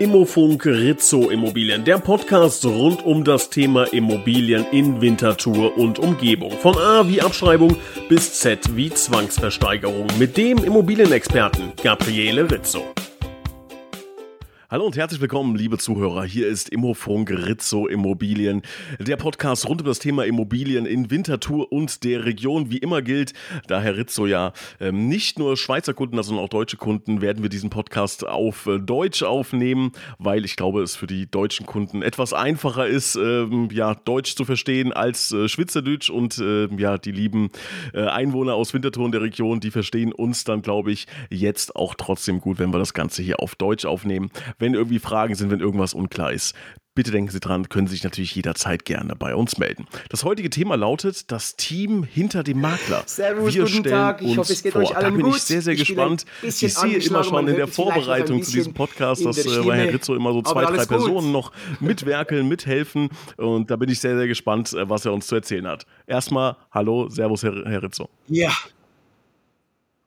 Immofunk Rizzo Immobilien, der Podcast rund um das Thema Immobilien in Winterthur und Umgebung. Von A wie Abschreibung bis Z wie Zwangsversteigerung mit dem Immobilienexperten Gabriele Rizzo. Hallo und herzlich willkommen, liebe Zuhörer. Hier ist Immofunk Rizzo Immobilien, der Podcast rund um das Thema Immobilien in Winterthur und der Region. Wie immer gilt, da Herr Rizzo ja ähm, nicht nur Schweizer Kunden, sondern auch deutsche Kunden, werden wir diesen Podcast auf äh, Deutsch aufnehmen, weil ich glaube, es für die deutschen Kunden etwas einfacher ist, ähm, ja, Deutsch zu verstehen als äh, Schweizerdeutsch und äh, ja, die lieben Einwohner aus Winterthur und der Region, die verstehen uns dann, glaube ich, jetzt auch trotzdem gut, wenn wir das Ganze hier auf Deutsch aufnehmen wenn irgendwie Fragen sind, wenn irgendwas unklar ist. Bitte denken Sie dran, können Sie sich natürlich jederzeit gerne bei uns melden. Das heutige Thema lautet das Team hinter dem Makler. Servus, Wir guten Tag. Ich hoffe, es geht vor. euch allen gut. Da bin ich sehr, sehr ich gespannt. Ich sehe immer schon in der Vorbereitung zu diesem Podcast, dass äh, bei Herrn Rizzo immer so zwei, drei Personen noch mitwerkeln, mithelfen. Und da bin ich sehr, sehr gespannt, äh, was er uns zu erzählen hat. Erstmal, hallo, Servus, Herr, Herr Rizzo. Ja,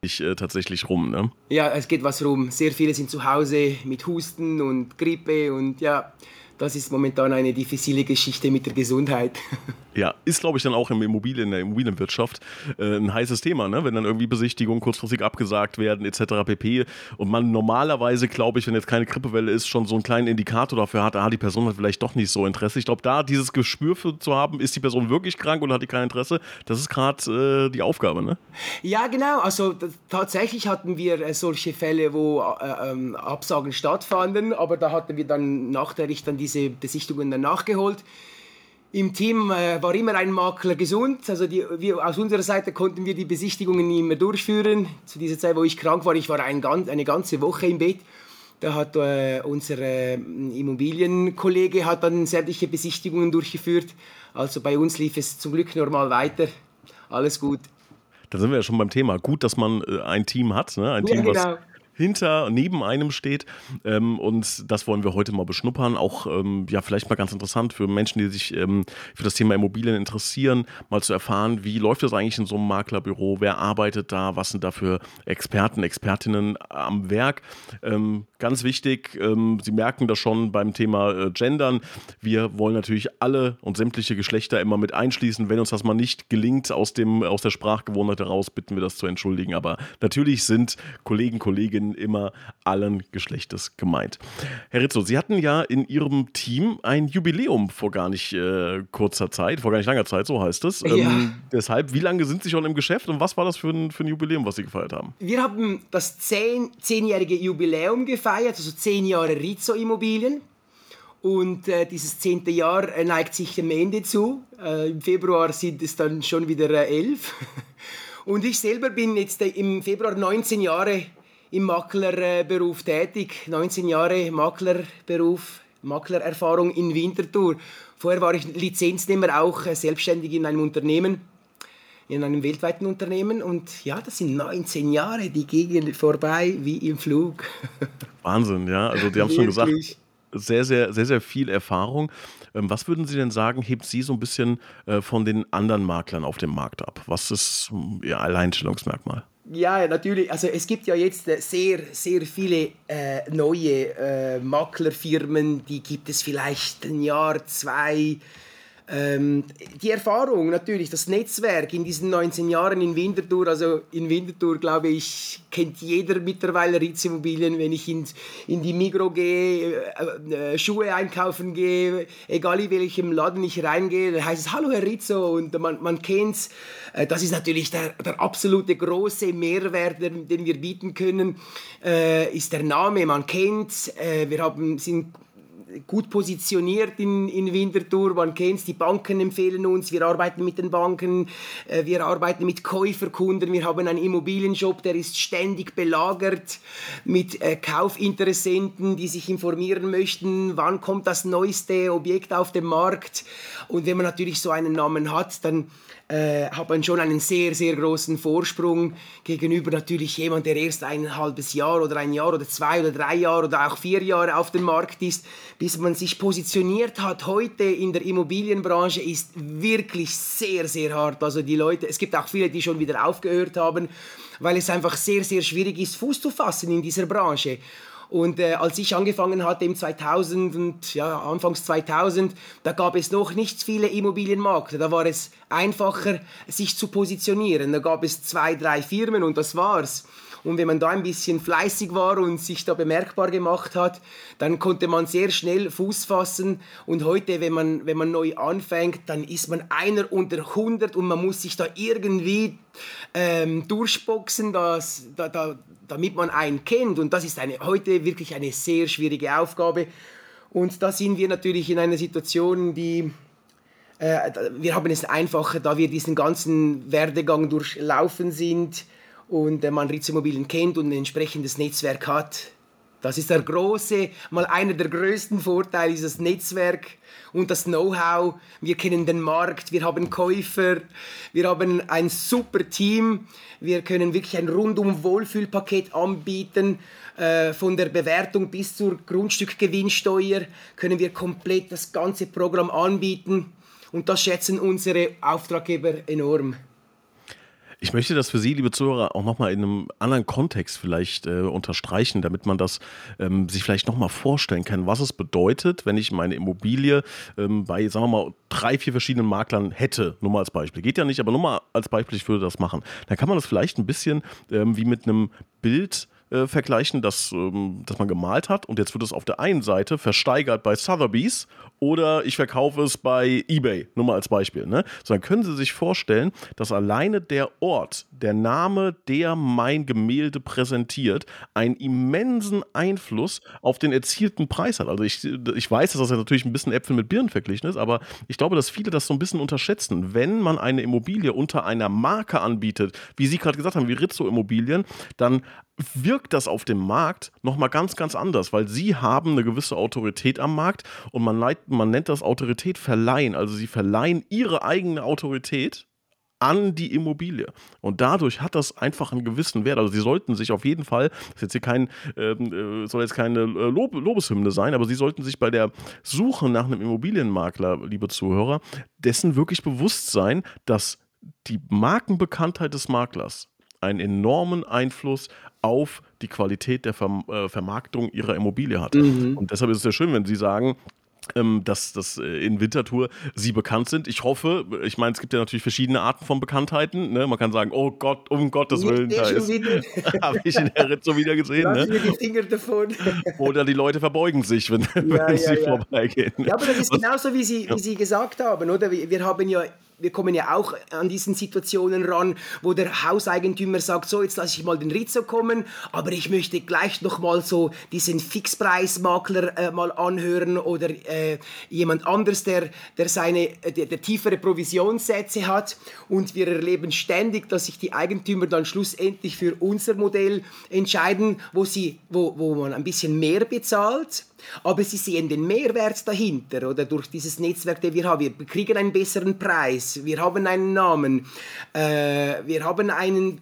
äh, tatsächlich rum, ne? Ja, es geht was rum. Sehr viele sind zu Hause mit Husten und Grippe und ja, das ist momentan eine diffizile Geschichte mit der Gesundheit. Ja, ist glaube ich dann auch im Immobilien, in der Immobilienwirtschaft äh, ein heißes Thema, ne? wenn dann irgendwie Besichtigungen kurzfristig abgesagt werden etc. pp. Und man normalerweise, glaube ich, wenn jetzt keine Grippewelle ist, schon so einen kleinen Indikator dafür hat, ah, die Person hat vielleicht doch nicht so Interesse. Ich glaube, da dieses Gespür für zu haben, ist die Person wirklich krank oder hat die kein Interesse, das ist gerade äh, die Aufgabe, ne? Ja, genau. Also tatsächlich hatten wir äh, solche Fälle, wo äh, ähm, Absagen stattfanden, aber da hatten wir dann nachträglich dann diese Besichtigungen dann nachgeholt. Im Team äh, war immer ein Makler gesund. Also die, wir, aus unserer Seite konnten wir die Besichtigungen immer durchführen. Zu dieser Zeit, wo ich krank war, ich war ein, eine ganze Woche im Bett. Da hat äh, unser äh, Immobilienkollege hat dann sämtliche Besichtigungen durchgeführt. Also bei uns lief es zum Glück normal weiter. Alles gut. Da sind wir ja schon beim Thema. Gut, dass man äh, ein Team hat, ne? ein Team, ja, genau. was hinter, neben einem steht. Ähm, und das wollen wir heute mal beschnuppern. Auch ähm, ja, vielleicht mal ganz interessant für Menschen, die sich ähm, für das Thema Immobilien interessieren, mal zu erfahren, wie läuft das eigentlich in so einem Maklerbüro? Wer arbeitet da? Was sind da für Experten, Expertinnen am Werk? Ganz wichtig, ähm, Sie merken das schon beim Thema äh, Gendern. Wir wollen natürlich alle und sämtliche Geschlechter immer mit einschließen. Wenn uns das mal nicht gelingt aus, dem, aus der Sprachgewohnheit heraus, bitten wir das zu entschuldigen. Aber natürlich sind Kollegen, Kolleginnen, immer allen Geschlechtes gemeint. Herr Rizzo, Sie hatten ja in Ihrem Team ein Jubiläum vor gar nicht äh, kurzer Zeit, vor gar nicht langer Zeit, so heißt es. Ja. Ähm, deshalb, wie lange sind Sie schon im Geschäft und was war das für ein, für ein Jubiläum, was Sie gefeiert haben? Wir haben das zehn, zehnjährige Jubiläum gefeiert, also zehn Jahre Rizzo Immobilien. Und äh, dieses zehnte Jahr äh, neigt sich dem Ende zu. Äh, Im Februar sind es dann schon wieder äh, elf. Und ich selber bin jetzt äh, im Februar 19 Jahre im Maklerberuf tätig, 19 Jahre Maklerberuf, Maklererfahrung in Winterthur. Vorher war ich Lizenznehmer auch äh, selbstständig in einem Unternehmen, in einem weltweiten Unternehmen und ja, das sind 19 Jahre, die gehen vorbei wie im Flug. Wahnsinn, ja, also die haben schon gesagt, sehr, sehr, sehr, sehr viel Erfahrung. Ähm, was würden Sie denn sagen, hebt Sie so ein bisschen äh, von den anderen Maklern auf dem Markt ab? Was ist Ihr Alleinstellungsmerkmal? Ja, natürlich. Also es gibt ja jetzt äh, sehr, sehr viele äh, neue äh, Maklerfirmen, die gibt es vielleicht ein Jahr, zwei, ähm, die Erfahrung natürlich, das Netzwerk in diesen 19 Jahren in Winterthur, also in Winterthur glaube ich, kennt jeder mittlerweile Ritz Immobilien, wenn ich in, in die Migro gehe, äh, äh, Schuhe einkaufen gehe, egal in welchem Laden ich reingehe, dann heißt es Hallo Herr Rizzo. Und man, man kennt es. Äh, das ist natürlich der, der absolute große Mehrwert, den, den wir bieten können, äh, ist der Name, man kennt äh, wir haben, sind gut positioniert in, in Winterthur. Man kennt es, die Banken empfehlen uns, wir arbeiten mit den Banken, äh, wir arbeiten mit Käuferkunden, wir haben einen Immobilienshop, der ist ständig belagert mit äh, Kaufinteressenten, die sich informieren möchten, wann kommt das neueste Objekt auf den Markt. Und wenn man natürlich so einen Namen hat, dann äh, hat man schon einen sehr, sehr großen Vorsprung gegenüber natürlich jemand, der erst ein halbes Jahr oder ein Jahr oder zwei oder drei Jahre oder auch vier Jahre auf dem Markt ist, bis man sich positioniert hat. Heute in der Immobilienbranche ist wirklich sehr, sehr hart. Also die Leute, es gibt auch viele, die schon wieder aufgehört haben, weil es einfach sehr, sehr schwierig ist, Fuß zu fassen in dieser Branche. Und äh, als ich angefangen hatte im 2000 und ja, Anfangs 2000, da gab es noch nicht viele Immobilienmakler. Da war es einfacher, sich zu positionieren. Da gab es zwei, drei Firmen und das war's. Und wenn man da ein bisschen fleißig war und sich da bemerkbar gemacht hat, dann konnte man sehr schnell Fuß fassen. Und heute, wenn man, wenn man neu anfängt, dann ist man einer unter 100 und man muss sich da irgendwie ähm, durchboxen, dass, da, da, damit man einen kennt. Und das ist eine, heute wirklich eine sehr schwierige Aufgabe. Und da sind wir natürlich in einer Situation, die äh, wir haben es einfacher, da wir diesen ganzen Werdegang durchlaufen sind und man Ritz Immobilien kennt und ein entsprechendes Netzwerk hat. Das ist der große, mal einer der größten Vorteile dieses Netzwerk und das Know-how. Wir kennen den Markt, wir haben Käufer, wir haben ein super Team, wir können wirklich ein rundum Wohlfühlpaket anbieten. Äh, von der Bewertung bis zur Grundstückgewinnsteuer können wir komplett das ganze Programm anbieten und das schätzen unsere Auftraggeber enorm. Ich möchte das für Sie, liebe Zuhörer, auch nochmal in einem anderen Kontext vielleicht äh, unterstreichen, damit man das ähm, sich vielleicht nochmal vorstellen kann, was es bedeutet, wenn ich meine Immobilie ähm, bei, sagen wir mal, drei, vier verschiedenen Maklern hätte. Nur mal als Beispiel. Geht ja nicht, aber nur mal als Beispiel, ich würde das machen. Dann kann man das vielleicht ein bisschen ähm, wie mit einem Bild äh, vergleichen, das, ähm, das man gemalt hat und jetzt wird es auf der einen Seite versteigert bei Sotheby's oder ich verkaufe es bei eBay, nur mal als Beispiel. Ne? So, dann können Sie sich vorstellen, dass alleine der Ort, der Name, der mein Gemälde präsentiert, einen immensen Einfluss auf den erzielten Preis hat. Also ich, ich weiß, dass das ja natürlich ein bisschen Äpfel mit Birnen verglichen ist, aber ich glaube, dass viele das so ein bisschen unterschätzen. Wenn man eine Immobilie unter einer Marke anbietet, wie Sie gerade gesagt haben, wie Rizzo Immobilien, dann wirkt das auf dem Markt nochmal ganz, ganz anders, weil sie haben eine gewisse Autorität am Markt und man, man nennt das Autorität verleihen. Also sie verleihen ihre eigene Autorität an die Immobilie. Und dadurch hat das einfach einen gewissen Wert. Also sie sollten sich auf jeden Fall, das ist jetzt hier kein, ähm, äh, soll jetzt keine äh, Lob Lobeshymne sein, aber sie sollten sich bei der Suche nach einem Immobilienmakler, liebe Zuhörer, dessen wirklich bewusst sein, dass die Markenbekanntheit des Maklers einen enormen Einfluss auf die Qualität der Verm äh, Vermarktung ihrer Immobilie hat. Mhm. Und deshalb ist es sehr schön, wenn Sie sagen, dass, dass äh, in Winterthur sie bekannt sind. Ich hoffe, ich meine, es gibt ja natürlich verschiedene Arten von Bekanntheiten. Ne? Man kann sagen, oh Gott, um Gottes Willen, da ist, habe ich in der Ritzo wieder gesehen. Ne? die Finger davon. Oder die Leute verbeugen sich, wenn, ja, wenn ja, sie ja. vorbeigehen. Ja, aber das ist genauso, wie Sie, wie sie gesagt haben, oder? Wir haben ja wir kommen ja auch an diesen Situationen ran, wo der Hauseigentümer sagt, so jetzt lasse ich mal den Rizzo kommen, aber ich möchte gleich noch mal so diesen Fixpreismakler äh, mal anhören oder äh, jemand anders, der, der seine der, der, tiefere Provisionssätze hat. Und wir erleben ständig, dass sich die Eigentümer dann schlussendlich für unser Modell entscheiden, wo sie wo, wo man ein bisschen mehr bezahlt aber sie sehen den Mehrwert dahinter oder durch dieses Netzwerk, das wir haben. Wir kriegen einen besseren Preis, wir haben einen Namen, äh, wir haben einen,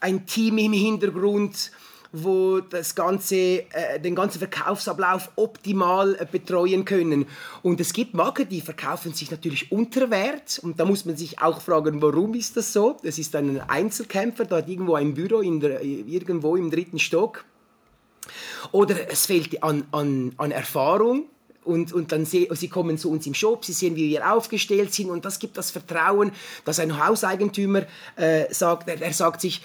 ein Team im Hintergrund, wo das ganze, äh, den ganzen Verkaufsablauf optimal äh, betreuen können. Und es gibt Marken, die verkaufen sich natürlich unter Wert. Und da muss man sich auch fragen, warum ist das so? Das ist ein Einzelkämpfer, der hat irgendwo ein Büro in der, irgendwo im dritten Stock oder es fehlt an, an, an Erfahrung. Und, und dann sie, sie kommen zu uns im Shop, sie sehen, wie wir aufgestellt sind und das gibt das Vertrauen, dass ein Hauseigentümer äh, sagt, er, er sagt sich,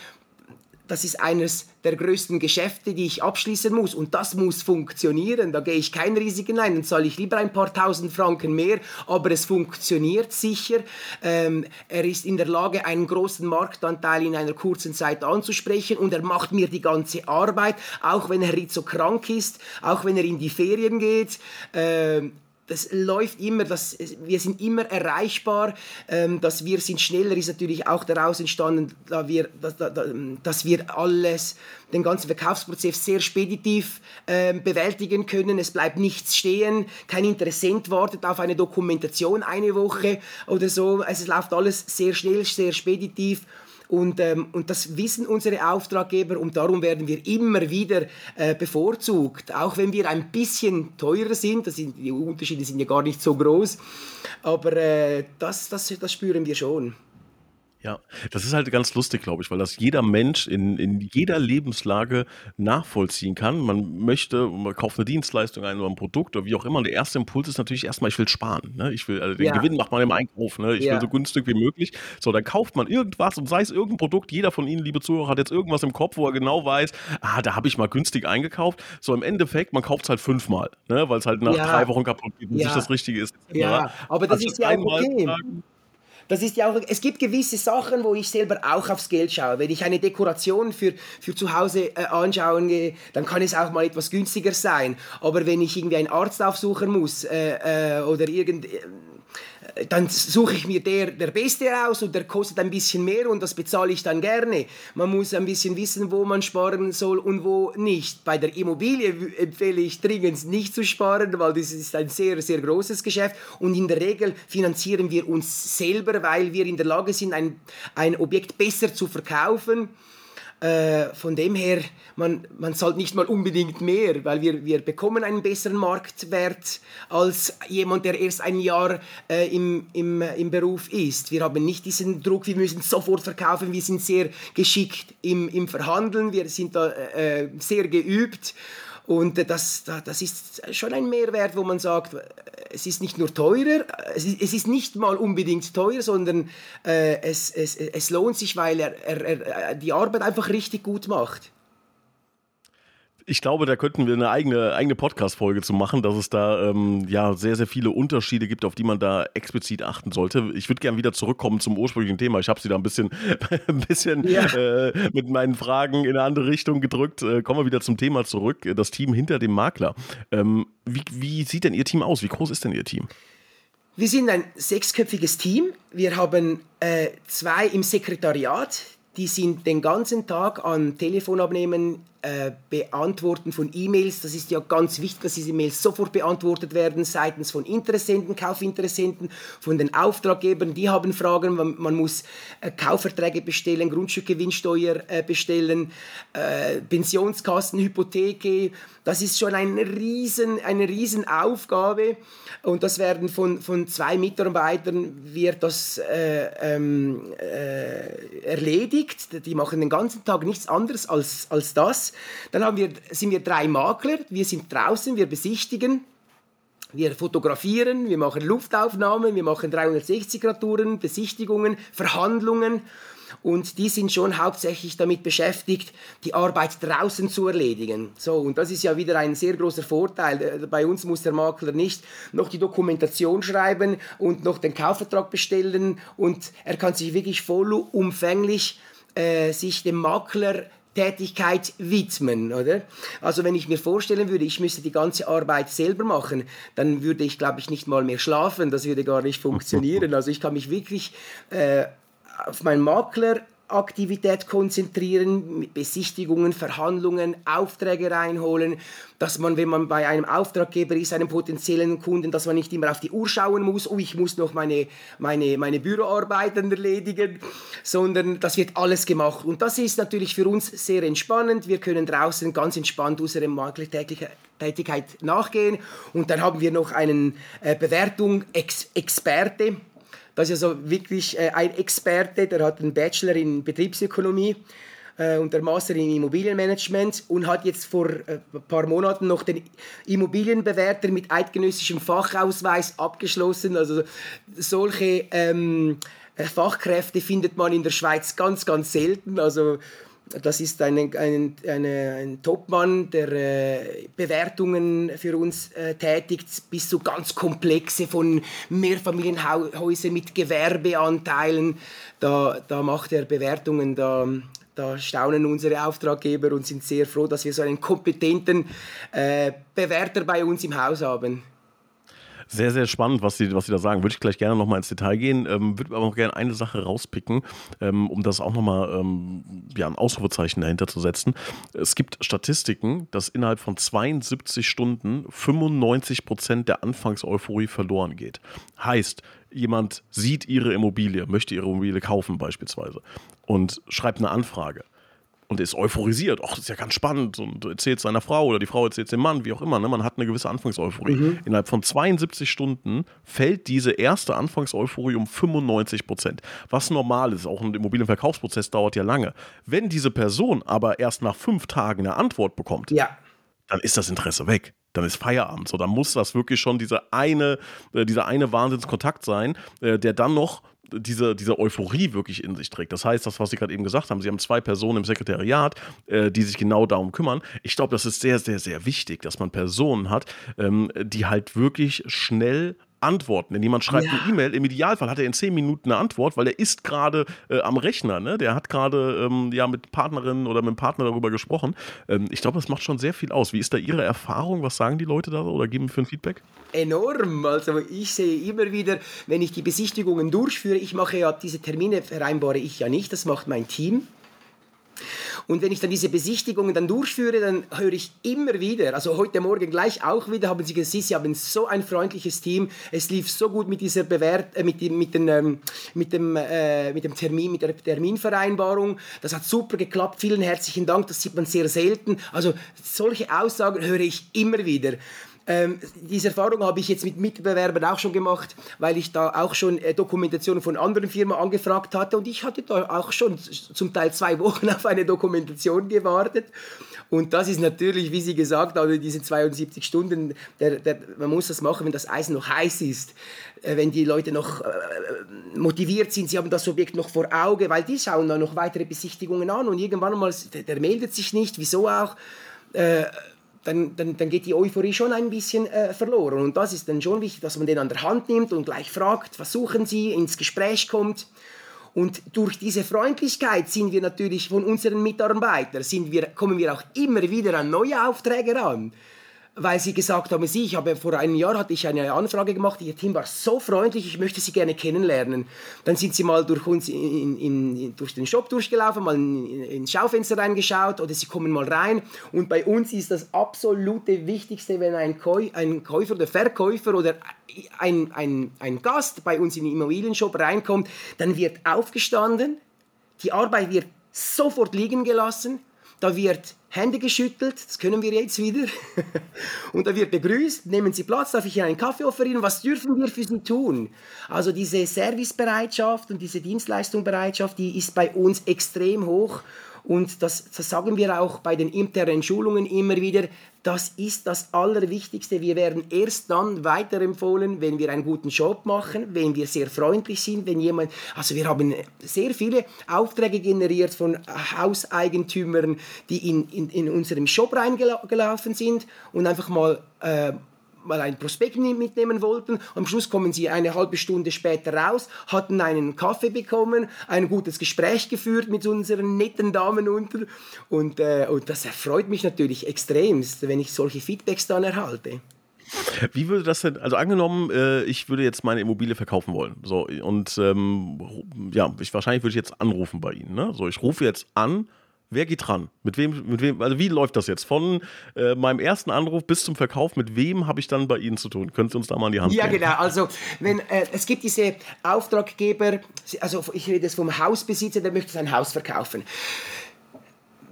das ist eines der größten Geschäfte, die ich abschließen muss. Und das muss funktionieren. Da gehe ich kein Risiken ein. Dann zahle ich lieber ein paar tausend Franken mehr. Aber es funktioniert sicher. Ähm, er ist in der Lage, einen großen Marktanteil in einer kurzen Zeit anzusprechen. Und er macht mir die ganze Arbeit. Auch wenn Herr Rizzo krank ist. Auch wenn er in die Ferien geht. Ähm, das läuft immer, das, wir sind immer erreichbar. Ähm, dass wir sind schneller ist natürlich auch daraus entstanden, da wir, dass, dass wir alles, den ganzen Verkaufsprozess sehr speditiv ähm, bewältigen können. Es bleibt nichts stehen, kein Interessent wartet auf eine Dokumentation eine Woche oder so. Also es läuft alles sehr schnell, sehr speditiv und, ähm, und das wissen unsere Auftraggeber und darum werden wir immer wieder äh, bevorzugt. Auch wenn wir ein bisschen teurer sind, das sind, die Unterschiede sind ja gar nicht so groß, aber äh, das, das, das spüren wir schon. Ja, das ist halt ganz lustig, glaube ich, weil das jeder Mensch in, in jeder Lebenslage nachvollziehen kann. Man möchte, man kauft eine Dienstleistung ein oder ein Produkt oder wie auch immer. Und der erste Impuls ist natürlich erstmal, ich will sparen. Ne? Ich will, also den ja. Gewinn macht man im Einkauf. Ne? Ich ja. will so günstig wie möglich. So, dann kauft man irgendwas und sei es irgendein Produkt. Jeder von Ihnen, liebe Zuhörer, hat jetzt irgendwas im Kopf, wo er genau weiß, ah, da habe ich mal günstig eingekauft. So, im Endeffekt, man kauft es halt fünfmal, ne? weil es halt nach ja. drei Wochen kaputt geht und nicht das Richtige ist. Ja, aber das also ist ja auch okay. Sagen, das ist ja auch, es gibt gewisse Sachen, wo ich selber auch aufs Geld schaue. Wenn ich eine Dekoration für, für zu Hause äh, anschauen gehe, dann kann es auch mal etwas günstiger sein. Aber wenn ich irgendwie einen Arzt aufsuchen muss äh, äh, oder irgend dann suche ich mir der, der Beste raus und der kostet ein bisschen mehr und das bezahle ich dann gerne. Man muss ein bisschen wissen, wo man sparen soll und wo nicht. Bei der Immobilie empfehle ich dringend nicht zu sparen, weil das ist ein sehr, sehr großes Geschäft und in der Regel finanzieren wir uns selber, weil wir in der Lage sind, ein, ein Objekt besser zu verkaufen äh, von dem her, man, man zahlt nicht mal unbedingt mehr, weil wir, wir bekommen einen besseren Marktwert als jemand, der erst ein Jahr äh, im, im, im Beruf ist. Wir haben nicht diesen Druck, wir müssen sofort verkaufen, wir sind sehr geschickt im, im Verhandeln, wir sind da äh, sehr geübt und das, das ist schon ein Mehrwert, wo man sagt, es ist nicht nur teurer, es ist nicht mal unbedingt teuer, sondern äh, es, es, es lohnt sich, weil er, er, er die Arbeit einfach richtig gut macht ich glaube, da könnten wir eine eigene, eigene Podcast-Folge zu machen, dass es da ähm, ja sehr, sehr viele Unterschiede gibt, auf die man da explizit achten sollte. Ich würde gerne wieder zurückkommen zum ursprünglichen Thema. Ich habe sie da ein bisschen, ein bisschen ja. äh, mit meinen Fragen in eine andere Richtung gedrückt. Äh, kommen wir wieder zum Thema zurück. Das Team hinter dem Makler. Ähm, wie, wie sieht denn Ihr Team aus? Wie groß ist denn Ihr Team? Wir sind ein sechsköpfiges Team. Wir haben äh, zwei im Sekretariat, die sind den ganzen Tag an Telefonabnehmen, äh, Beantworten von E-Mails. Das ist ja ganz wichtig, dass diese E-Mails sofort beantwortet werden seitens von Interessenten, Kaufinteressenten, von den Auftraggebern. Die haben Fragen. Man, muss äh, Kaufverträge bestellen, Grundstückgewinnsteuer äh, bestellen, äh, Pensionskassen, Hypotheke. Das ist schon eine riesen, eine riesen Aufgabe. Und das werden von, von zwei Mitarbeitern wird das äh, ähm, äh, erledigt. Die machen den ganzen Tag nichts anderes als, als das. Dann haben wir, sind wir drei Makler. Wir sind draußen, wir besichtigen. Wir fotografieren, wir machen Luftaufnahmen, wir machen 360-Grad-Touren, Besichtigungen, Verhandlungen. Und die sind schon hauptsächlich damit beschäftigt, die Arbeit draußen zu erledigen. So, und das ist ja wieder ein sehr großer Vorteil. Äh, bei uns muss der Makler nicht noch die Dokumentation schreiben und noch den Kaufvertrag bestellen und er kann sich wirklich vollumfänglich äh, sich dem Makler Tätigkeit widmen, oder? Also wenn ich mir vorstellen würde, ich müsste die ganze Arbeit selber machen, dann würde ich, glaube ich, nicht mal mehr schlafen. Das würde gar nicht funktionieren. Also ich kann mich wirklich äh, auf meinen Makler Aktivität konzentrieren, mit Besichtigungen, Verhandlungen, Aufträge reinholen, dass man, wenn man bei einem Auftraggeber ist, einem potenziellen Kunden, dass man nicht immer auf die Uhr schauen muss, oh, ich muss noch meine, meine, meine Büroarbeiten erledigen, sondern das wird alles gemacht. Und das ist natürlich für uns sehr entspannend. Wir können draußen ganz entspannt unserer Maklertätigkeit nachgehen. Und dann haben wir noch einen äh, Bewertung -Ex das ist also wirklich äh, ein Experte, der hat einen Bachelor in Betriebsökonomie äh, und der Master in Immobilienmanagement und hat jetzt vor äh, ein paar Monaten noch den Immobilienbewerter mit eidgenössischem Fachausweis abgeschlossen. Also solche ähm, Fachkräfte findet man in der Schweiz ganz, ganz selten. Also das ist ein, ein, eine, ein Topmann, der äh, Bewertungen für uns äh, tätigt, bis zu ganz komplexe von Mehrfamilienhäusern mit Gewerbeanteilen. Da, da macht er Bewertungen, da, da staunen unsere Auftraggeber und sind sehr froh, dass wir so einen kompetenten äh, Bewerter bei uns im Haus haben. Sehr, sehr spannend, was Sie, was Sie da sagen. Würde ich gleich gerne nochmal ins Detail gehen. Ähm, würde aber auch gerne eine Sache rauspicken, ähm, um das auch nochmal ähm, ja, ein Ausrufezeichen dahinter zu setzen. Es gibt Statistiken, dass innerhalb von 72 Stunden 95 Prozent der Anfangseuphorie verloren geht. Heißt, jemand sieht Ihre Immobilie, möchte Ihre Immobilie kaufen beispielsweise und schreibt eine Anfrage und ist euphorisiert. Ach, das ist ja ganz spannend und erzählt seiner Frau oder die Frau erzählt dem Mann, wie auch immer. Ne? Man hat eine gewisse Anfangseuphorie. Mhm. Innerhalb von 72 Stunden fällt diese erste Anfangseuphorie um 95 Prozent. Was normal ist, auch ein Immobilienverkaufsprozess dauert ja lange. Wenn diese Person aber erst nach fünf Tagen eine Antwort bekommt, ja. dann ist das Interesse weg dann ist Feierabend. So, dann muss das wirklich schon diese eine, äh, dieser eine Wahnsinnskontakt sein, äh, der dann noch diese, diese Euphorie wirklich in sich trägt. Das heißt, das, was Sie gerade eben gesagt haben, Sie haben zwei Personen im Sekretariat, äh, die sich genau darum kümmern. Ich glaube, das ist sehr, sehr, sehr wichtig, dass man Personen hat, ähm, die halt wirklich schnell antworten. Denn jemand schreibt ja. eine E-Mail, im Idealfall hat er in zehn Minuten eine Antwort, weil er ist gerade äh, am Rechner. Ne? Der hat gerade ähm, ja, mit Partnerin oder mit dem Partner darüber gesprochen. Ähm, ich glaube, das macht schon sehr viel aus. Wie ist da Ihre Erfahrung? Was sagen die Leute da oder geben für ein Feedback? Enorm. Also ich sehe immer wieder, wenn ich die Besichtigungen durchführe, ich mache ja diese Termine, vereinbare ich ja nicht, das macht mein Team. Und wenn ich dann diese Besichtigungen dann durchführe, dann höre ich immer wieder, also heute Morgen gleich auch wieder, haben sie gesagt, sie haben so ein freundliches Team, es lief so gut mit dieser Bewert, äh, mit, mit, den, ähm, mit, dem, äh, mit dem Termin, mit der Terminvereinbarung, das hat super geklappt, vielen herzlichen Dank, das sieht man sehr selten. Also solche Aussagen höre ich immer wieder. Ähm, diese Erfahrung habe ich jetzt mit Mitbewerbern auch schon gemacht, weil ich da auch schon äh, Dokumentationen von anderen Firmen angefragt hatte und ich hatte da auch schon zum Teil zwei Wochen auf eine Dokumentation gewartet. Und das ist natürlich, wie Sie gesagt haben, diese 72 Stunden, der, der, man muss das machen, wenn das Eisen noch heiß ist, äh, wenn die Leute noch äh, motiviert sind, sie haben das Objekt noch vor Auge, weil die schauen dann noch weitere Besichtigungen an und irgendwann mal, der, der meldet sich nicht, wieso auch. Äh, dann, dann, dann geht die Euphorie schon ein bisschen äh, verloren. Und das ist dann schon wichtig, dass man den an der Hand nimmt und gleich fragt, was suchen Sie, ins Gespräch kommt. Und durch diese Freundlichkeit sind wir natürlich von unseren Mitarbeitern, sind wir, kommen wir auch immer wieder an neue Aufträge ran weil sie gesagt haben, sie, ich habe vor einem Jahr hatte ich eine Anfrage gemacht, ihr Team war so freundlich, ich möchte sie gerne kennenlernen. Dann sind sie mal durch uns in, in, in, durch den Shop durchgelaufen, mal in, ins Schaufenster reingeschaut oder sie kommen mal rein. Und bei uns ist das absolute Wichtigste, wenn ein, Käu ein Käufer oder Verkäufer oder ein, ein, ein Gast bei uns in den Immobilienshop reinkommt, dann wird aufgestanden, die Arbeit wird sofort liegen gelassen, da wird Hände geschüttelt, das können wir jetzt wieder. und da wird begrüßt, nehmen Sie Platz, darf ich Ihnen einen Kaffee offerieren, was dürfen wir für Sie tun? Also diese Servicebereitschaft und diese Dienstleistungsbereitschaft, die ist bei uns extrem hoch und das, das sagen wir auch bei den internen Schulungen immer wieder. Das ist das Allerwichtigste. Wir werden erst dann weiterempfohlen, wenn wir einen guten Job machen, wenn wir sehr freundlich sind, wenn jemand, also wir haben sehr viele Aufträge generiert von Hauseigentümern, die in, in, in unserem Shop reingelaufen sind und einfach mal äh, mal ein Prospekt mitnehmen wollten. Am Schluss kommen sie eine halbe Stunde später raus, hatten einen Kaffee bekommen, ein gutes Gespräch geführt mit unseren netten Damen unter. Und, äh, und das erfreut mich natürlich extremst, wenn ich solche Feedbacks dann erhalte. Wie würde das denn, also angenommen, äh, ich würde jetzt meine Immobilie verkaufen wollen. So, und ähm, ja, ich, wahrscheinlich würde ich jetzt anrufen bei Ihnen. Ne? So, ich rufe jetzt an Wer geht dran? Mit wem, mit wem, also wie läuft das jetzt? Von äh, meinem ersten Anruf bis zum Verkauf, mit wem habe ich dann bei Ihnen zu tun? Können Sie uns da mal an die Hand Ja, geben? genau. Also, wenn, äh, es gibt diese Auftraggeber, also ich rede jetzt vom Hausbesitzer, der möchte sein Haus verkaufen.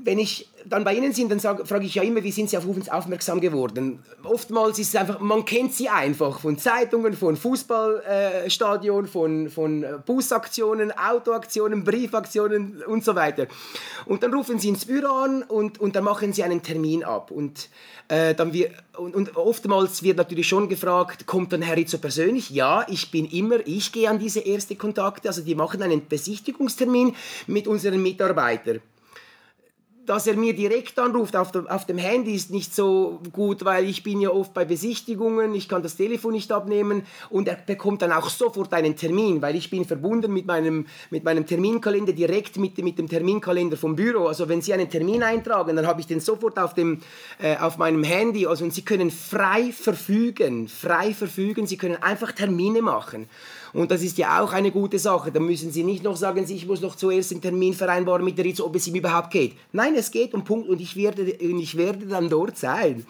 Wenn ich dann bei Ihnen sind, dann frage ich ja immer, wie sind Sie auf uns aufmerksam geworden? Oftmals ist es einfach, man kennt Sie einfach von Zeitungen, von Fußballstadion, äh, von, von Busaktionen, Autoaktionen, Briefaktionen und so weiter. Und dann rufen Sie ins Büro an und, und dann machen Sie einen Termin ab. Und, äh, dann wir, und, und oftmals wird natürlich schon gefragt, kommt dann Herr Rizzo persönlich? Ja, ich bin immer, ich gehe an diese erste Kontakte, also die machen einen Besichtigungstermin mit unseren Mitarbeitern dass er mir direkt anruft auf dem, auf dem Handy ist nicht so gut, weil ich bin ja oft bei Besichtigungen, ich kann das Telefon nicht abnehmen und er bekommt dann auch sofort einen Termin, weil ich bin verbunden mit meinem, mit meinem Terminkalender direkt mit, mit dem Terminkalender vom Büro. Also wenn Sie einen Termin eintragen, dann habe ich den sofort auf, dem, äh, auf meinem Handy. Also und Sie können frei verfügen, frei verfügen, Sie können einfach Termine machen. Und das ist ja auch eine gute Sache. Da müssen Sie nicht noch sagen, ich muss noch zuerst einen Termin vereinbaren mit der Ritz, ob es ihm überhaupt geht. Nein, es geht und Punkt. Und ich werde, und ich werde dann dort sein.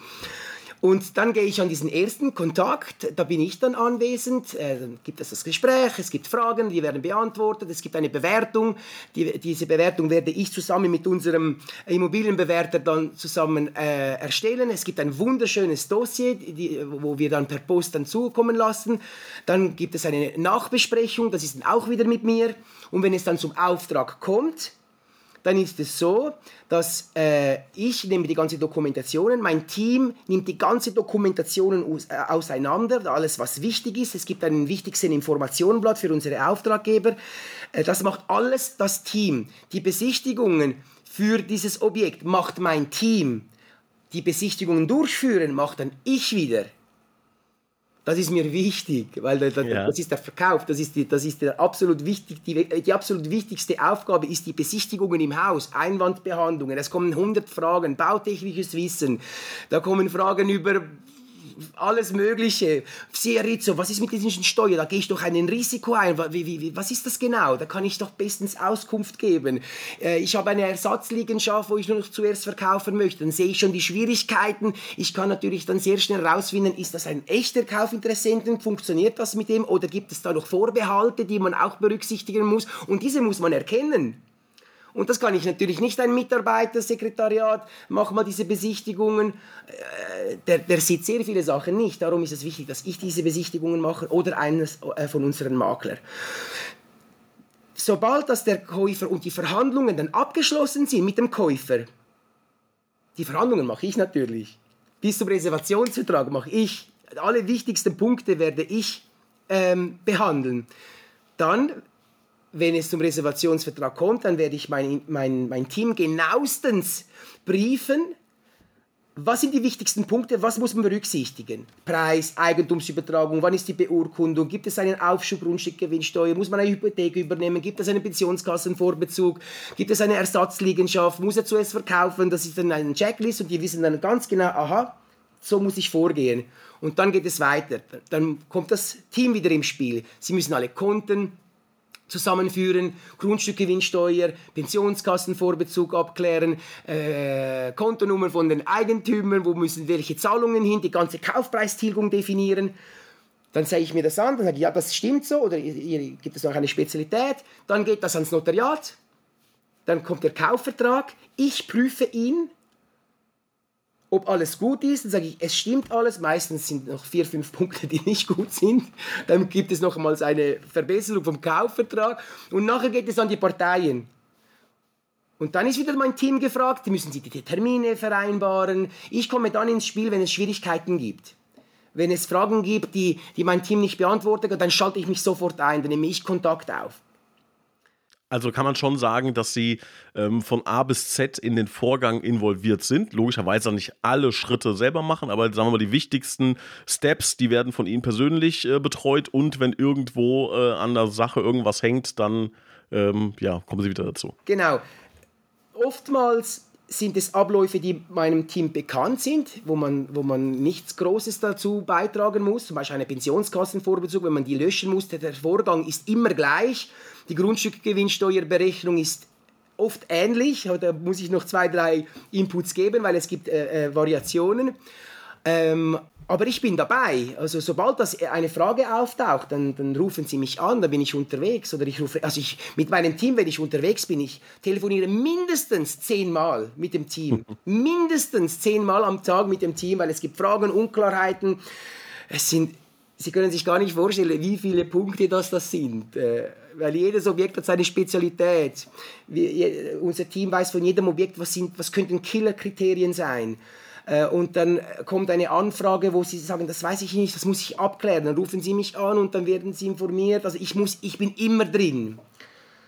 Und dann gehe ich an diesen ersten Kontakt, da bin ich dann anwesend, äh, dann gibt es das Gespräch, es gibt Fragen, die werden beantwortet, es gibt eine Bewertung. Die, diese Bewertung werde ich zusammen mit unserem Immobilienbewerter dann zusammen äh, erstellen. Es gibt ein wunderschönes Dossier, die, wo wir dann per Post dann zukommen lassen. Dann gibt es eine Nachbesprechung, das ist dann auch wieder mit mir. Und wenn es dann zum Auftrag kommt, dann ist es so, dass äh, ich nehme die ganze Dokumentationen, mein Team nimmt die ganze Dokumentationen aus, äh, auseinander, alles was wichtig ist. Es gibt einen wichtigsten Informationenblatt für unsere Auftraggeber. Äh, das macht alles das Team. Die Besichtigungen für dieses Objekt macht mein Team. Die Besichtigungen durchführen macht dann ich wieder. Das ist mir wichtig, weil da, da, ja. das ist der Verkauf, das ist, die, das ist der absolut wichtig, die, die absolut wichtigste Aufgabe ist die Besichtigungen im Haus, Einwandbehandlungen. Es kommen 100 Fragen, bautechnisches Wissen, da kommen Fragen über alles Mögliche. Rizzo, was ist mit diesen Steuern? Da gehe ich doch ein Risiko ein. Wie, wie, was ist das genau? Da kann ich doch bestens Auskunft geben. Äh, ich habe eine Ersatzliegenschaft, wo ich nur noch zuerst verkaufen möchte. Dann sehe ich schon die Schwierigkeiten. Ich kann natürlich dann sehr schnell herausfinden, ist das ein echter Kaufinteressenten? Funktioniert das mit dem? Oder gibt es da noch Vorbehalte, die man auch berücksichtigen muss? Und diese muss man erkennen. Und das kann ich natürlich nicht ein Mitarbeitersekretariat, mach mal diese Besichtigungen. Äh, der, der sieht sehr viele Sachen nicht. Darum ist es wichtig, dass ich diese Besichtigungen mache oder eines äh, von unseren Maklern. Sobald dass der Käufer und die Verhandlungen dann abgeschlossen sind mit dem Käufer, die Verhandlungen mache ich natürlich. Bis zum Reservationsvertrag mache ich. Alle wichtigsten Punkte werde ich ähm, behandeln. Dann wenn es zum Reservationsvertrag kommt, dann werde ich mein, mein, mein Team genauestens briefen, was sind die wichtigsten Punkte? Was muss man berücksichtigen? Preis, Eigentumsübertragung, wann ist die Beurkundung? Gibt es einen Aufschub, Grundstückgewinnsteuer? Muss man eine Hypothek übernehmen? Gibt es einen Pensionskassenvorbezug? Gibt es eine Ersatzliegenschaft? Muss er zuerst verkaufen? Das ist dann eine Checklist und die wissen dann ganz genau, aha, so muss ich vorgehen. Und dann geht es weiter. Dann kommt das Team wieder im Spiel. Sie müssen alle Konten zusammenführen, Grundstückgewinnsteuer, Pensionskassenvorbezug abklären, äh, Kontonummer von den Eigentümern, wo müssen welche Zahlungen hin, die ganze Kaufpreistilgung definieren. Dann zeige ich mir das an, dann sage ich, ja, das stimmt so, oder hier gibt es noch eine Spezialität. Dann geht das ans Notariat, dann kommt der Kaufvertrag, ich prüfe ihn, ob alles gut ist. Dann sage ich, es stimmt alles. Meistens sind noch vier, fünf Punkte, die nicht gut sind. Dann gibt es nochmals eine Verbesserung vom Kaufvertrag. Und nachher geht es an die Parteien. Und dann ist wieder mein Team gefragt, müssen sie die Termine vereinbaren. Ich komme dann ins Spiel, wenn es Schwierigkeiten gibt. Wenn es Fragen gibt, die, die mein Team nicht beantwortet, dann schalte ich mich sofort ein, dann nehme ich Kontakt auf. Also kann man schon sagen, dass sie ähm, von A bis Z in den Vorgang involviert sind. Logischerweise nicht alle Schritte selber machen, aber sagen wir mal, die wichtigsten Steps, die werden von ihnen persönlich äh, betreut und wenn irgendwo äh, an der Sache irgendwas hängt, dann ähm, ja, kommen sie wieder dazu. Genau. Oftmals sind es Abläufe, die meinem Team bekannt sind, wo man, wo man nichts Großes dazu beitragen muss, zum Beispiel eine Pensionskassenvorbezug, wenn man die löschen muss, der Vorgang ist immer gleich. Die Grundstückgewinnsteuerberechnung ist oft ähnlich, da muss ich noch zwei, drei Inputs geben, weil es gibt äh, äh, Variationen. Ähm, aber ich bin dabei. Also sobald das eine Frage auftaucht, dann, dann rufen sie mich an, dann bin ich unterwegs. Oder ich rufe, also ich, mit meinem Team, wenn ich unterwegs bin, ich telefoniere mindestens zehnmal mit dem Team. mindestens zehnmal am Tag mit dem Team, weil es gibt Fragen, Unklarheiten. Es sind, Sie können sich gar nicht vorstellen, wie viele Punkte das, das sind. Äh, weil jedes Objekt hat seine Spezialität. Wir, unser Team weiß von jedem Objekt, was, sind, was könnten Killerkriterien sein. Äh, und dann kommt eine Anfrage, wo Sie sagen, das weiß ich nicht, das muss ich abklären. Dann rufen Sie mich an und dann werden Sie informiert. Also ich, muss, ich bin immer drin.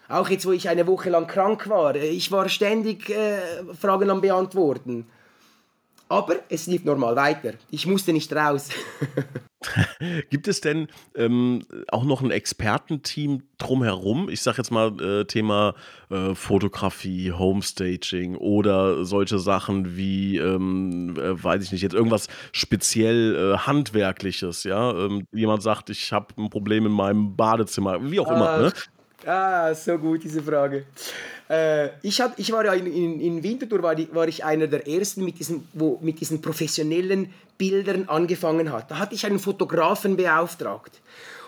Auch jetzt, wo ich eine Woche lang krank war. Ich war ständig äh, Fragen am Beantworten. Aber es lief normal weiter. Ich musste nicht raus. Gibt es denn ähm, auch noch ein Expertenteam drumherum? Ich sage jetzt mal äh, Thema äh, Fotografie, Homestaging oder solche Sachen wie, ähm, äh, weiß ich nicht, jetzt irgendwas speziell äh, handwerkliches. Ja, ähm, jemand sagt, ich habe ein Problem in meinem Badezimmer, wie auch immer. Ne? Ah, so gut, diese Frage. Äh, ich, hab, ich war ja in, in, in Winterthur, war, die, war ich einer der ersten, mit diesen, wo mit diesen professionellen Bildern angefangen hat. Da hatte ich einen Fotografen beauftragt.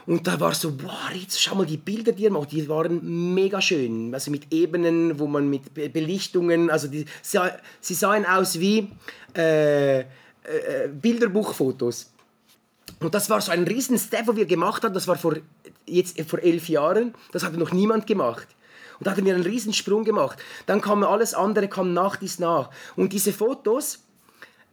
Und da war so, boah, jetzt schau mal die Bilder, die er macht, die waren mega schön. Also mit Ebenen, wo man mit Belichtungen, also die, sie sahen aus wie äh, äh, Bilderbuchfotos. Und das war so ein riesen Step, wo wir gemacht haben. Das war vor, jetzt, vor elf Jahren. Das hat noch niemand gemacht. Und da hatten wir einen riesen Sprung gemacht. Dann kam alles andere, kam nach dies nach. Und diese Fotos,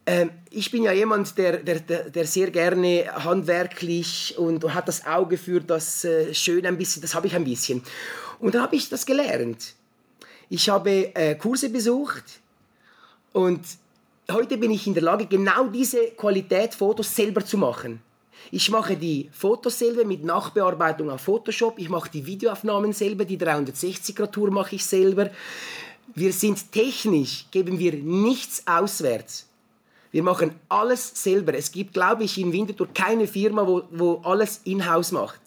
äh, ich bin ja jemand, der, der, der sehr gerne handwerklich und, und hat das Auge für das äh, Schöne ein bisschen, das habe ich ein bisschen. Und dann habe ich das gelernt. Ich habe äh, Kurse besucht und heute bin ich in der Lage, genau diese Qualität Fotos selber zu machen. Ich mache die Fotos selber mit Nachbearbeitung auf Photoshop. Ich mache die Videoaufnahmen selber. Die 360-Grad-Tour mache ich selber. Wir sind technisch, geben wir nichts auswärts. Wir machen alles selber. Es gibt, glaube ich, in Winterthur keine Firma, wo, wo alles in-house macht.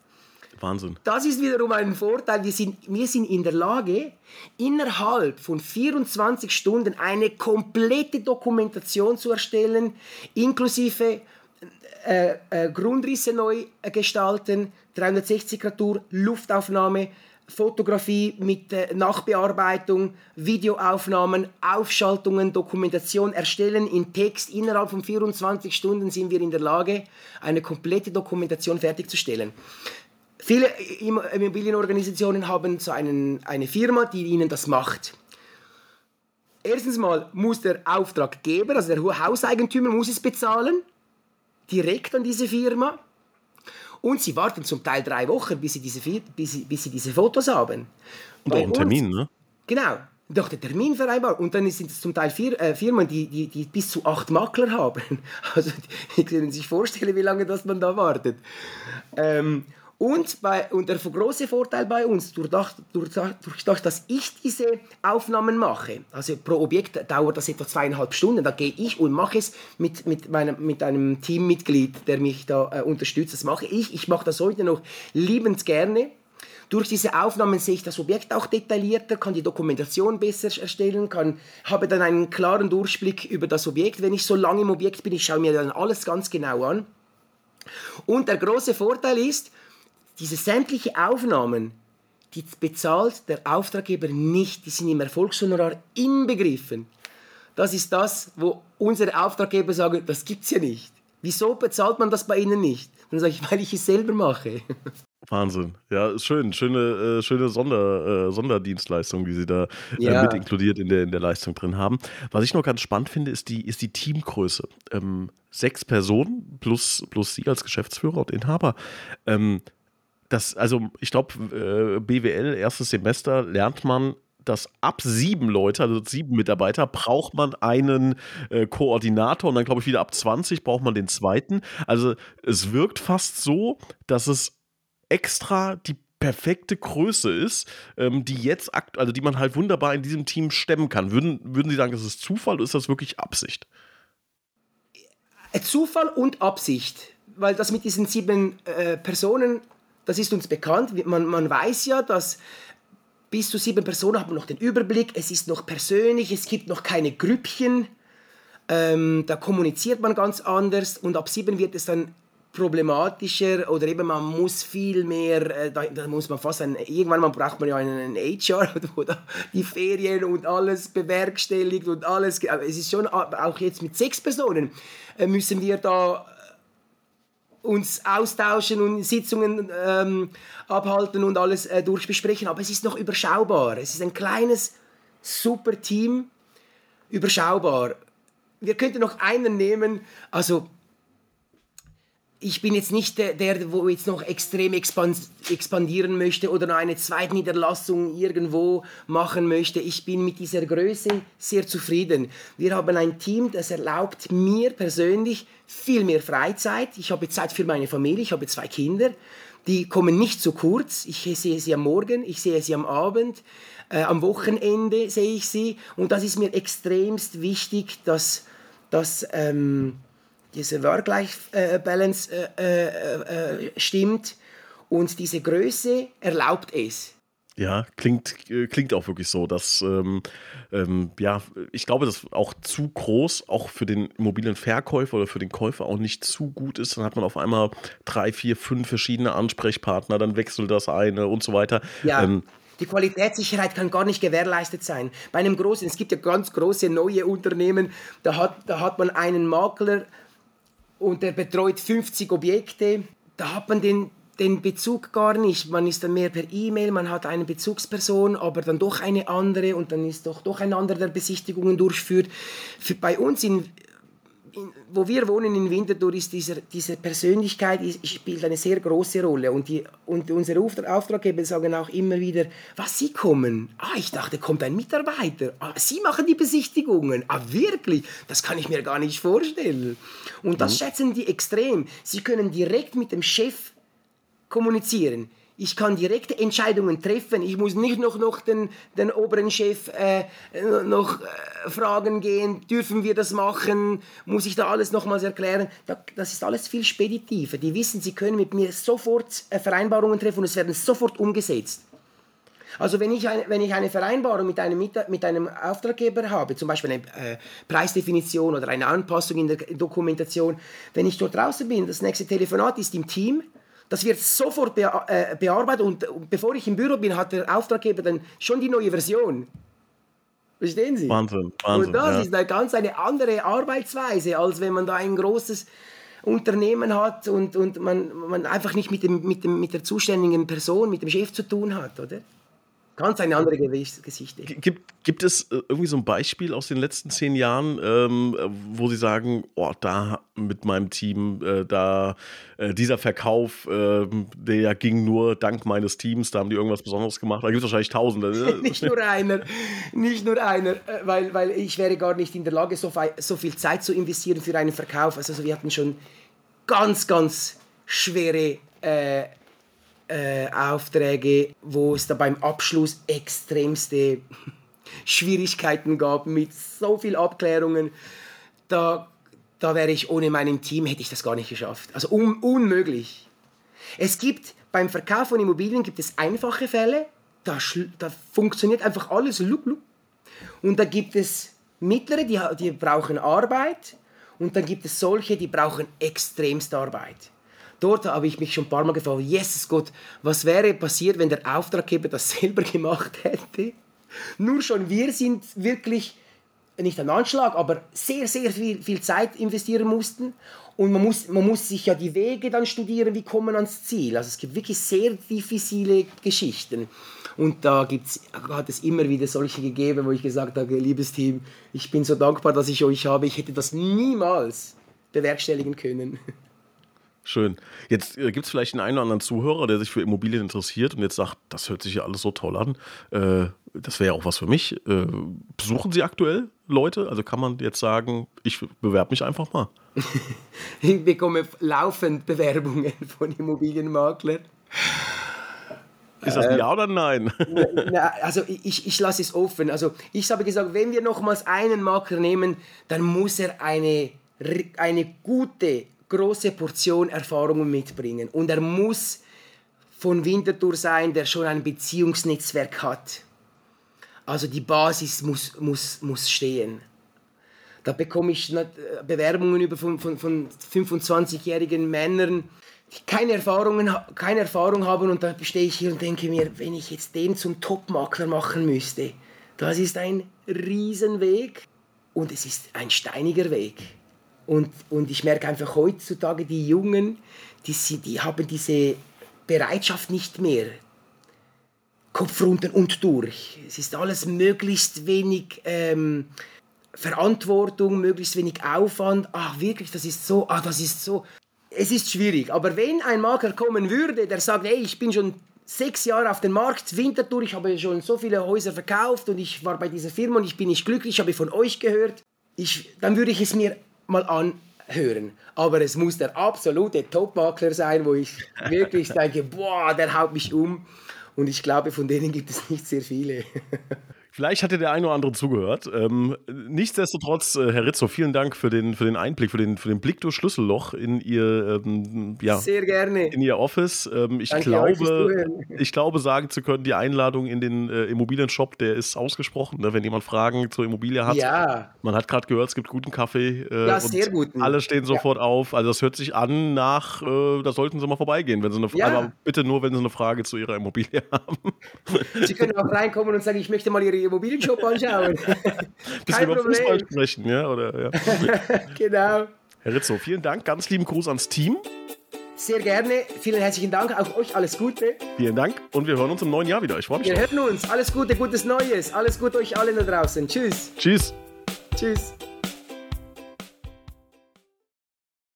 Wahnsinn. Das ist wiederum ein Vorteil. Wir sind, wir sind in der Lage, innerhalb von 24 Stunden eine komplette Dokumentation zu erstellen, inklusive äh, äh, Grundrisse neu gestalten, 360 Grad Tour, Luftaufnahme, Fotografie mit äh, Nachbearbeitung, Videoaufnahmen, Aufschaltungen, Dokumentation erstellen in Text. Innerhalb von 24 Stunden sind wir in der Lage, eine komplette Dokumentation fertigzustellen. Viele Immobilienorganisationen haben so einen, eine Firma, die ihnen das macht. Erstens mal muss der Auftraggeber, also der Hauseigentümer, muss es bezahlen direkt an diese Firma und sie warten zum Teil drei Wochen, bis sie diese, bis sie, bis sie diese Fotos haben. Und auch einen Termin, ne? Genau. Doch der Termin vereinbar. Und dann sind es zum Teil vier, äh, Firmen, die, die, die bis zu acht Makler haben. Also, die können sich vorstellen, wie lange das man da wartet. Ähm, und, bei, und der große Vorteil bei uns, durch das, durch, durch das, dass ich diese Aufnahmen mache, also pro Objekt dauert das etwa zweieinhalb Stunden, da gehe ich und mache es mit, mit, meinem, mit einem Teammitglied, der mich da äh, unterstützt. Das mache ich. Ich mache das heute noch liebend gerne. Durch diese Aufnahmen sehe ich das Objekt auch detaillierter, kann die Dokumentation besser erstellen, kann, habe dann einen klaren Durchblick über das Objekt. Wenn ich so lange im Objekt bin, ich schaue mir dann alles ganz genau an. Und der große Vorteil ist, diese sämtlichen Aufnahmen, die bezahlt der Auftraggeber nicht, die sind im Erfolgshonorar inbegriffen. Das ist das, wo unsere Auftraggeber sagen, das gibt es ja nicht. Wieso bezahlt man das bei Ihnen nicht? Dann sage ich, weil ich es selber mache. Wahnsinn. Ja, ist schön. Schöne, äh, schöne Sonder, äh, Sonderdienstleistung, die Sie da äh, ja. mit inkludiert in der, in der Leistung drin haben. Was ich noch ganz spannend finde, ist die, ist die Teamgröße. Ähm, sechs Personen plus, plus Sie als Geschäftsführer und Inhaber. Ähm, das, also ich glaube, äh, BWL, erstes Semester, lernt man, dass ab sieben Leute, also sieben Mitarbeiter, braucht man einen äh, Koordinator und dann glaube ich wieder ab 20 braucht man den zweiten. Also es wirkt fast so, dass es extra die perfekte Größe ist, ähm, die jetzt, also die man halt wunderbar in diesem Team stemmen kann. Würden, würden Sie sagen, das ist Zufall oder ist das wirklich Absicht? Äh, Zufall und Absicht, weil das mit diesen sieben äh, Personen das ist uns bekannt. Man, man weiß ja, dass bis zu sieben Personen haben noch den Überblick. Es ist noch persönlich, es gibt noch keine Grüppchen. Ähm, da kommuniziert man ganz anders und ab sieben wird es dann problematischer oder eben man muss viel mehr, äh, da, da, muss man fast ein, irgendwann mal braucht man ja einen, einen HR, wo da die Ferien und alles bewerkstelligt und alles, es ist schon, auch jetzt mit sechs Personen äh, müssen wir da uns austauschen und Sitzungen ähm, abhalten und alles äh, durchbesprechen. Aber es ist noch überschaubar. Es ist ein kleines, super Team, überschaubar. Wir könnten noch einen nehmen, also ich bin jetzt nicht der, der wo jetzt noch extrem expandieren möchte oder noch eine zweite Niederlassung irgendwo machen möchte. Ich bin mit dieser Größe sehr zufrieden. Wir haben ein Team, das erlaubt mir persönlich viel mehr Freizeit. Ich habe Zeit für meine Familie, ich habe zwei Kinder. Die kommen nicht zu kurz. Ich sehe sie am Morgen, ich sehe sie am Abend, äh, am Wochenende sehe ich sie. Und das ist mir extremst wichtig, dass, dass ähm, diese Work-Life-Balance äh, äh, äh, stimmt und diese Größe erlaubt es. Ja, klingt, äh, klingt auch wirklich so, dass, ähm, ähm, ja, ich glaube, dass auch zu groß, auch für den Immobilienverkäufer oder für den Käufer auch nicht zu gut ist. Dann hat man auf einmal drei, vier, fünf verschiedene Ansprechpartner, dann wechselt das eine und so weiter. Ja. Ähm, die Qualitätssicherheit kann gar nicht gewährleistet sein. Bei einem großen, es gibt ja ganz große neue Unternehmen, da hat, da hat man einen Makler und der betreut 50 Objekte. Da hat man den, den Bezug gar nicht. Man ist dann mehr per E-Mail, man hat eine Bezugsperson, aber dann doch eine andere und dann ist doch, doch ein anderer, der Besichtigungen durchführt. Für, bei uns in, in, wo wir wohnen in Winterthur, ist dieser, diese Persönlichkeit ist, spielt eine sehr große Rolle. Und, die, und unsere Auftraggeber sagen auch immer wieder, was Sie kommen? Ah, ich dachte, kommt ein Mitarbeiter. Ah, Sie machen die Besichtigungen. Ah, wirklich? Das kann ich mir gar nicht vorstellen. Und das mhm. schätzen die extrem. Sie können direkt mit dem Chef kommunizieren. Ich kann direkte Entscheidungen treffen. Ich muss nicht noch, noch den, den oberen Chef äh, noch äh, fragen gehen, dürfen wir das machen? Muss ich da alles nochmals erklären? das ist alles viel speditiver. Die wissen, sie können mit mir sofort äh, Vereinbarungen treffen und es werden sofort umgesetzt. Also wenn ich, eine, wenn ich eine Vereinbarung mit einem, mit einem Auftraggeber habe, zum Beispiel eine äh, Preisdefinition oder eine Anpassung in der Dokumentation, wenn ich dort draußen bin, das nächste Telefonat ist im Team, das wird sofort be äh, bearbeitet und, und, bevor ich im Büro bin, hat der Auftraggeber dann schon die neue Version. Verstehen Sie? Wahnsinn, Wahnsinn. Und das ja. ist eine ganz eine andere Arbeitsweise, als wenn man da ein großes Unternehmen hat und, und man, man einfach nicht mit, dem, mit, dem, mit der zuständigen Person, mit dem Chef zu tun hat, oder? Ganz eine andere Geschichte. Gibt, gibt es äh, irgendwie so ein Beispiel aus den letzten zehn Jahren, ähm, wo Sie sagen, oh, da mit meinem Team, äh, da äh, dieser Verkauf, äh, der ging nur dank meines Teams, da haben die irgendwas Besonderes gemacht. Da gibt es wahrscheinlich Tausende. Ne? nicht nur einer, nicht nur einer, äh, weil, weil ich wäre gar nicht in der Lage, so, so viel Zeit zu investieren für einen Verkauf. Also wir hatten schon ganz, ganz schwere äh, äh, Aufträge, wo es da beim Abschluss extremste Schwierigkeiten gab mit so viel Abklärungen. Da, da wäre ich ohne meinem Team, hätte ich das gar nicht geschafft. Also un unmöglich. Es gibt beim Verkauf von Immobilien gibt es einfache Fälle, da, da funktioniert einfach alles lup, lup. Und da gibt es mittlere, die, die brauchen Arbeit und dann gibt es solche, die brauchen extremst Arbeit. Dort habe ich mich schon ein paar Mal gefragt, Jesus Gott, was wäre passiert, wenn der Auftraggeber das selber gemacht hätte? Nur schon wir sind wirklich nicht ein Anschlag, aber sehr, sehr viel, viel Zeit investieren mussten. Und man muss, man muss sich ja die Wege dann studieren, wie kommen ans Ziel. Also es gibt wirklich sehr diffizile Geschichten. Und da gibt's, hat es immer wieder solche gegeben, wo ich gesagt habe, liebes Team, ich bin so dankbar, dass ich euch habe. Ich hätte das niemals bewerkstelligen können. Schön. Jetzt äh, gibt es vielleicht einen, einen oder anderen Zuhörer, der sich für Immobilien interessiert und jetzt sagt, das hört sich ja alles so toll an. Äh, das wäre ja auch was für mich. Äh, besuchen Sie aktuell Leute? Also kann man jetzt sagen, ich bewerbe mich einfach mal. ich bekomme laufend Bewerbungen von Immobilienmaklern. Ist das ein Ja oder Nein? Na, also ich, ich lasse es offen. Also ich habe gesagt, wenn wir nochmals einen Makler nehmen, dann muss er eine, eine gute große Portion Erfahrungen mitbringen. Und er muss von Winterthur sein, der schon ein Beziehungsnetzwerk hat. Also die Basis muss, muss, muss stehen. Da bekomme ich Bewerbungen über von, von, von 25-jährigen Männern, die keine, Erfahrungen, keine Erfahrung haben und da stehe ich hier und denke mir, wenn ich jetzt den zum Topmakler machen müsste, das ist ein Riesenweg und es ist ein steiniger Weg. Und, und ich merke einfach heutzutage, die Jungen, die, die haben diese Bereitschaft nicht mehr. Kopf runter und durch. Es ist alles möglichst wenig ähm, Verantwortung, möglichst wenig Aufwand. Ach, wirklich, das ist so, ah, das ist so. Es ist schwierig. Aber wenn ein Makler kommen würde, der sagt, hey, ich bin schon sechs Jahre auf dem Markt, Winterthur, ich habe schon so viele Häuser verkauft und ich war bei dieser Firma und ich bin nicht glücklich, ich habe von euch gehört, ich, dann würde ich es mir mal anhören. Aber es muss der absolute Topmakler sein, wo ich wirklich denke, boah, der haut mich um. Und ich glaube, von denen gibt es nicht sehr viele. Vielleicht hat dir der eine oder andere zugehört. Ähm, nichtsdestotrotz, äh, Herr Rizzo, vielen Dank für den, für den Einblick, für den, für den Blick durch Schlüsselloch in Ihr, ähm, ja, Sehr gerne. in Ihr Office. Ähm, ich, Danke glaube, ich glaube, sagen zu können, die Einladung in den äh, Immobilienshop, der ist ausgesprochen. Ne? Wenn jemand Fragen zur Immobilie hat, Ja, man hat gerade gehört, es gibt guten Kaffee. Äh, Ja, sehr guten. Alle stehen sofort auf. Also das hört sich an nach, äh, da sollten Sie mal vorbeigehen, wenn Sie eine Frage, Ja. aber bitte nur, wenn Sie eine Frage zu Ihrer Immobilie haben. Sie können auch reinkommen und sagen, ich möchte mal Ihren Immobilienshop anschauen. Bisschen Kein über Fußball Problem. sprechen, ja? Oder, ja. Genau. Herr Rizzo, vielen Dank. Ganz lieben Gruß ans Team. Sehr gerne. Vielen herzlichen Dank. Auch euch alles Gute. Vielen Dank und wir hören uns im neuen Jahr wieder. Ich freue mich. Wir drauf. hören uns. Alles Gute, gutes Neues. Alles Gute euch allen da draußen. Tschüss. Tschüss. Tschüss.